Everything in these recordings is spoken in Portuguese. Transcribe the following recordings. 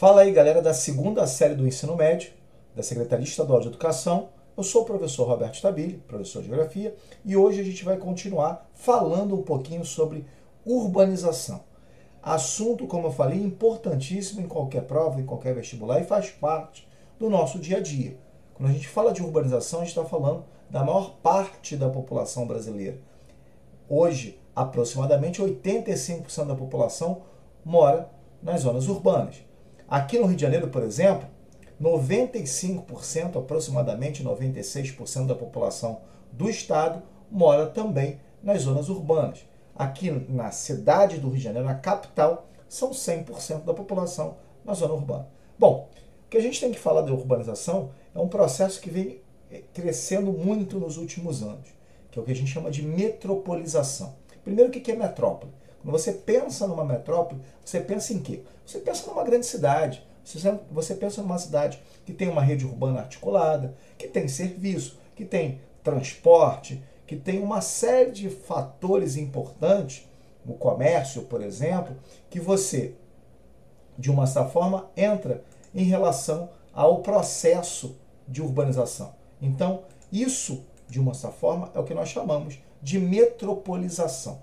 Fala aí, galera, da segunda série do ensino médio, da Secretaria Estadual de Educação. Eu sou o professor Roberto Stabile, professor de Geografia, e hoje a gente vai continuar falando um pouquinho sobre urbanização. Assunto, como eu falei, importantíssimo em qualquer prova, em qualquer vestibular e faz parte do nosso dia a dia. Quando a gente fala de urbanização, a gente está falando da maior parte da população brasileira. Hoje, aproximadamente 85% da população mora nas zonas urbanas. Aqui no Rio de Janeiro, por exemplo, 95%, aproximadamente 96% da população do estado mora também nas zonas urbanas. Aqui na cidade do Rio de Janeiro, na capital, são 100% da população na zona urbana. Bom, o que a gente tem que falar da urbanização é um processo que vem eh, crescendo muito nos últimos anos, que é o que a gente chama de metropolização. Primeiro, o que é metrópole? Quando você pensa numa metrópole, você pensa em quê? Você pensa numa grande cidade. Você pensa numa cidade que tem uma rede urbana articulada, que tem serviço, que tem transporte, que tem uma série de fatores importantes, no comércio, por exemplo, que você, de uma certa forma, entra em relação ao processo de urbanização. Então, isso, de uma certa forma, é o que nós chamamos de metropolização.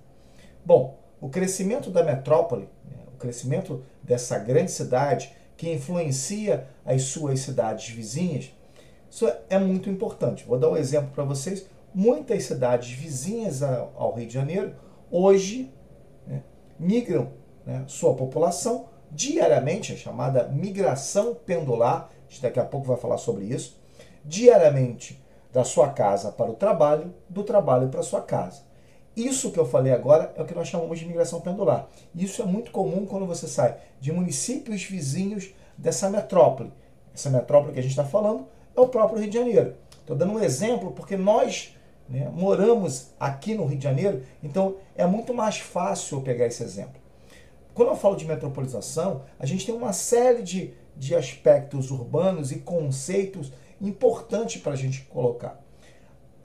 Bom, o crescimento da metrópole, né, o crescimento dessa grande cidade que influencia as suas cidades vizinhas, isso é muito importante. Vou dar um exemplo para vocês. Muitas cidades vizinhas ao Rio de Janeiro hoje né, migram né, sua população diariamente, a chamada migração pendular. A gente daqui a pouco vai falar sobre isso. Diariamente da sua casa para o trabalho, do trabalho para a sua casa. Isso que eu falei agora é o que nós chamamos de migração pendular. Isso é muito comum quando você sai de municípios vizinhos dessa metrópole. Essa metrópole que a gente está falando é o próprio Rio de Janeiro. Estou dando um exemplo porque nós né, moramos aqui no Rio de Janeiro, então é muito mais fácil eu pegar esse exemplo. Quando eu falo de metropolização, a gente tem uma série de, de aspectos urbanos e conceitos importantes para a gente colocar.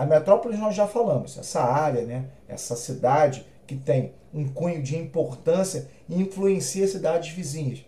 A metrópole nós já falamos, essa área, né, essa cidade que tem um cunho de importância e influencia cidades vizinhas.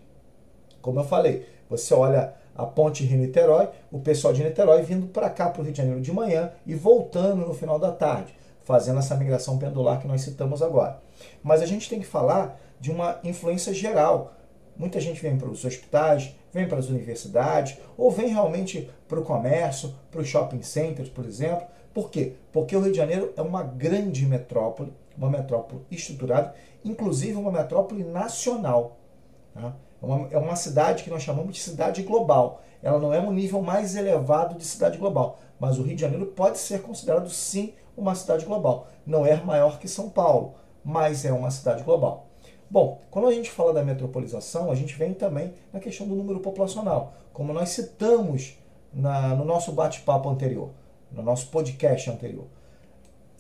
Como eu falei, você olha a ponte Rio-Niterói, o pessoal de Niterói vindo para cá, para o Rio de Janeiro de manhã e voltando no final da tarde, fazendo essa migração pendular que nós citamos agora. Mas a gente tem que falar de uma influência geral. Muita gente vem para os hospitais, vem para as universidades, ou vem realmente para o comércio, para os shopping centers, por exemplo, por quê? Porque o Rio de Janeiro é uma grande metrópole, uma metrópole estruturada, inclusive uma metrópole nacional. Tá? É, uma, é uma cidade que nós chamamos de cidade global. Ela não é um nível mais elevado de cidade global, mas o Rio de Janeiro pode ser considerado sim uma cidade global. Não é maior que São Paulo, mas é uma cidade global. Bom, quando a gente fala da metropolização, a gente vem também na questão do número populacional, como nós citamos na, no nosso bate-papo anterior no nosso podcast anterior.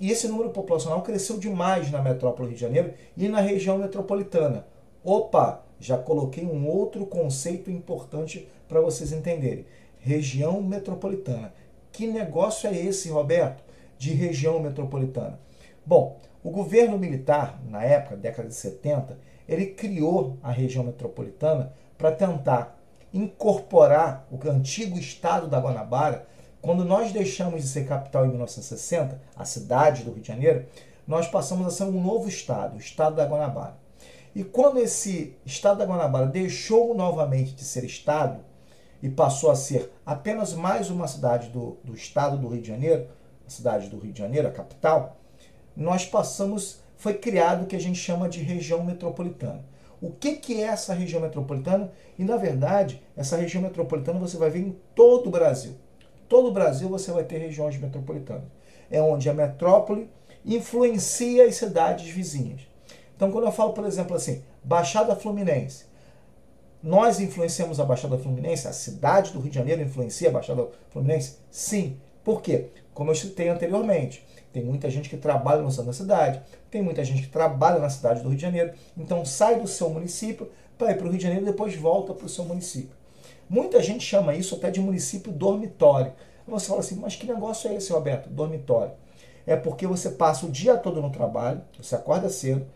E esse número populacional cresceu demais na metrópole Rio de Janeiro e na região metropolitana. Opa, já coloquei um outro conceito importante para vocês entenderem. Região metropolitana. Que negócio é esse, Roberto, de região metropolitana? Bom, o governo militar, na época, década de 70, ele criou a região metropolitana para tentar incorporar o antigo estado da Guanabara quando nós deixamos de ser capital em 1960, a cidade do Rio de Janeiro, nós passamos a ser um novo estado, o estado da Guanabara. E quando esse estado da Guanabara deixou novamente de ser estado e passou a ser apenas mais uma cidade do, do estado do Rio de Janeiro, a cidade do Rio de Janeiro, a capital, nós passamos, foi criado o que a gente chama de região metropolitana. O que, que é essa região metropolitana? E na verdade, essa região metropolitana você vai ver em todo o Brasil todo o Brasil você vai ter regiões metropolitanas. É onde a metrópole influencia as cidades vizinhas. Então, quando eu falo, por exemplo, assim, Baixada Fluminense, nós influenciamos a Baixada Fluminense? A cidade do Rio de Janeiro influencia a Baixada Fluminense? Sim. Por quê? Como eu citei anteriormente, tem muita gente que trabalha no centro da cidade, tem muita gente que trabalha na cidade do Rio de Janeiro, então sai do seu município para ir para o Rio de Janeiro e depois volta para o seu município. Muita gente chama isso até de município dormitório. Você fala assim, mas que negócio é esse, Roberto? Dormitório. É porque você passa o dia todo no trabalho, você acorda cedo,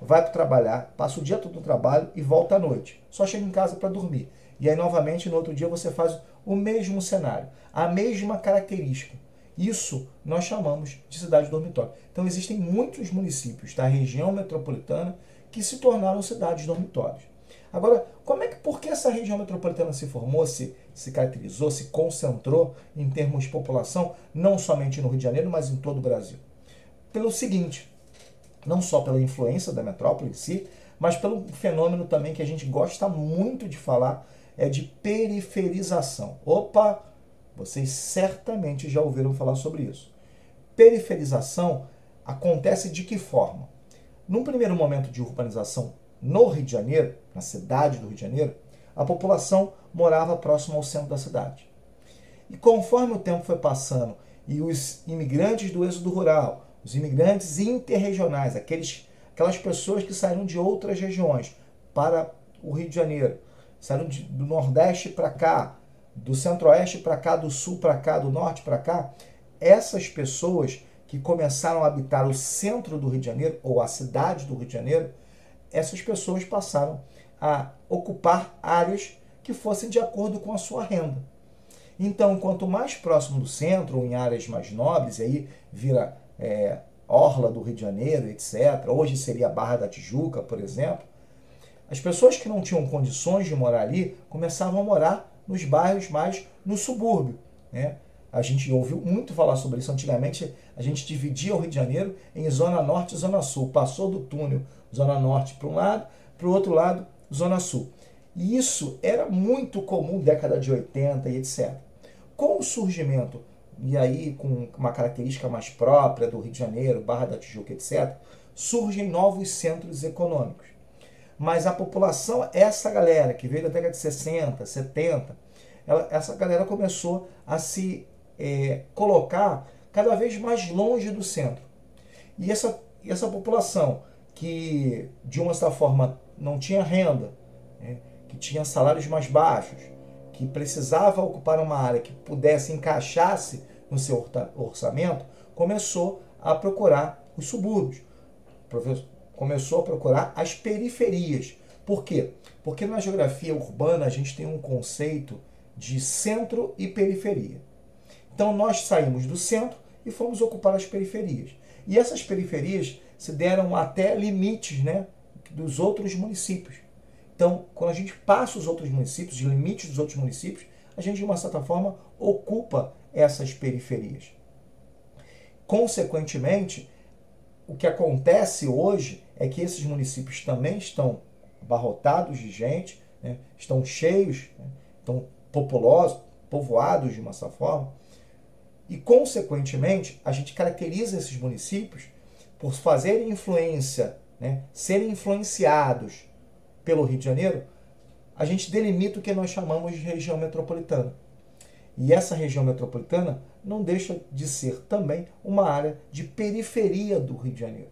vai para trabalhar, passa o dia todo no trabalho e volta à noite. Só chega em casa para dormir. E aí, novamente, no outro dia você faz o mesmo cenário, a mesma característica. Isso nós chamamos de cidade dormitório. Então, existem muitos municípios da região metropolitana que se tornaram cidades dormitórios. Agora, como é que, por que essa região metropolitana se formou, se, se caracterizou, se concentrou em termos de população, não somente no Rio de Janeiro, mas em todo o Brasil? Pelo seguinte, não só pela influência da metrópole em si, mas pelo fenômeno também que a gente gosta muito de falar, é de periferização. Opa, vocês certamente já ouviram falar sobre isso. Periferização acontece de que forma? Num primeiro momento de urbanização no Rio de Janeiro, na cidade do Rio de Janeiro, a população morava próximo ao centro da cidade. E conforme o tempo foi passando e os imigrantes do êxodo rural, os imigrantes interregionais, aqueles, aquelas pessoas que saíram de outras regiões para o Rio de Janeiro, saíram de, do Nordeste para cá, do Centro-Oeste para cá, do Sul para cá, do Norte para cá, essas pessoas que começaram a habitar o centro do Rio de Janeiro, ou a cidade do Rio de Janeiro, essas pessoas passaram a ocupar áreas que fossem de acordo com a sua renda. Então, quanto mais próximo do centro, ou em áreas mais nobres, aí vira é, Orla do Rio de Janeiro, etc., hoje seria Barra da Tijuca, por exemplo, as pessoas que não tinham condições de morar ali começavam a morar nos bairros mais no subúrbio. Né? A gente ouviu muito falar sobre isso. Antigamente, a gente dividia o Rio de Janeiro em Zona Norte e Zona Sul. Passou do túnel Zona Norte para um lado, para o outro lado, Zona Sul. E isso era muito comum década de 80 e etc. Com o surgimento, e aí com uma característica mais própria do Rio de Janeiro, Barra da Tijuca, etc., surgem novos centros econômicos. Mas a população, essa galera que veio da década de 60, 70, ela, essa galera começou a se é, colocar cada vez mais longe do centro. E essa, essa população que de uma certa forma não tinha renda, né, que tinha salários mais baixos, que precisava ocupar uma área que pudesse encaixar-se no seu orçamento, começou a procurar os subúrbios, começou a procurar as periferias. Por quê? Porque na geografia urbana a gente tem um conceito de centro e periferia. Então nós saímos do centro e fomos ocupar as periferias. E essas periferias se deram até limites né, dos outros municípios. Então, quando a gente passa os outros municípios, os limites dos outros municípios, a gente, de uma certa forma, ocupa essas periferias. Consequentemente, o que acontece hoje é que esses municípios também estão abarrotados de gente, né, estão cheios, né, estão populosos, povoados de uma certa forma, e, consequentemente, a gente caracteriza esses municípios por fazerem influência, né, serem influenciados pelo Rio de Janeiro, a gente delimita o que nós chamamos de região metropolitana. E essa região metropolitana não deixa de ser também uma área de periferia do Rio de Janeiro.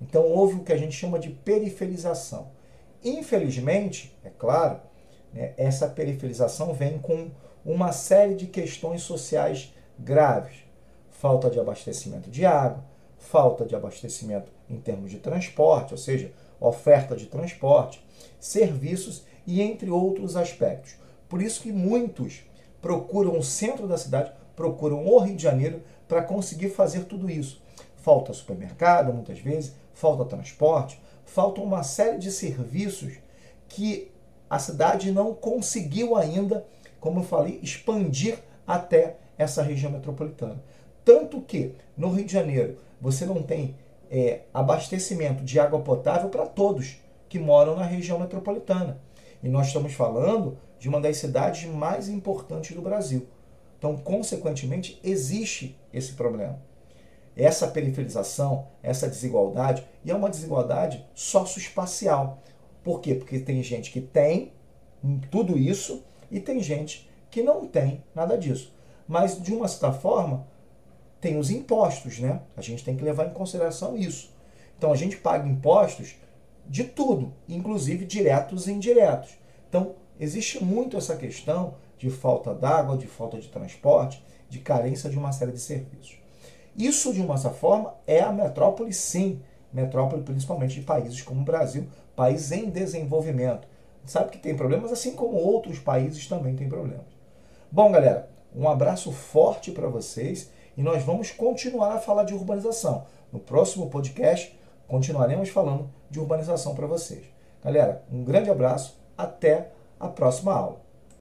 Então houve o que a gente chama de periferização. Infelizmente, é claro, né, essa periferização vem com uma série de questões sociais graves. Falta de abastecimento de água, falta de abastecimento em termos de transporte, ou seja, oferta de transporte, serviços e entre outros aspectos. Por isso que muitos procuram o centro da cidade, procuram o Rio de Janeiro para conseguir fazer tudo isso. Falta supermercado, muitas vezes, falta transporte, falta uma série de serviços que a cidade não conseguiu ainda, como eu falei, expandir até essa região metropolitana. Tanto que no Rio de Janeiro você não tem é, abastecimento de água potável para todos que moram na região metropolitana. E nós estamos falando de uma das cidades mais importantes do Brasil. Então, consequentemente, existe esse problema. Essa periferização, essa desigualdade, e é uma desigualdade socioespacial. Por quê? Porque tem gente que tem tudo isso e tem gente que não tem nada disso. Mas, de uma certa forma, tem os impostos, né? A gente tem que levar em consideração isso. Então a gente paga impostos de tudo, inclusive diretos e indiretos. Então existe muito essa questão de falta d'água, de falta de transporte, de carência de uma série de serviços. Isso, de uma certa forma, é a metrópole, sim, metrópole, principalmente de países como o Brasil, país em desenvolvimento. Sabe que tem problemas, assim como outros países também têm problemas. Bom, galera, um abraço forte para vocês e nós vamos continuar a falar de urbanização. No próximo podcast, continuaremos falando de urbanização para vocês. Galera, um grande abraço, até a próxima aula.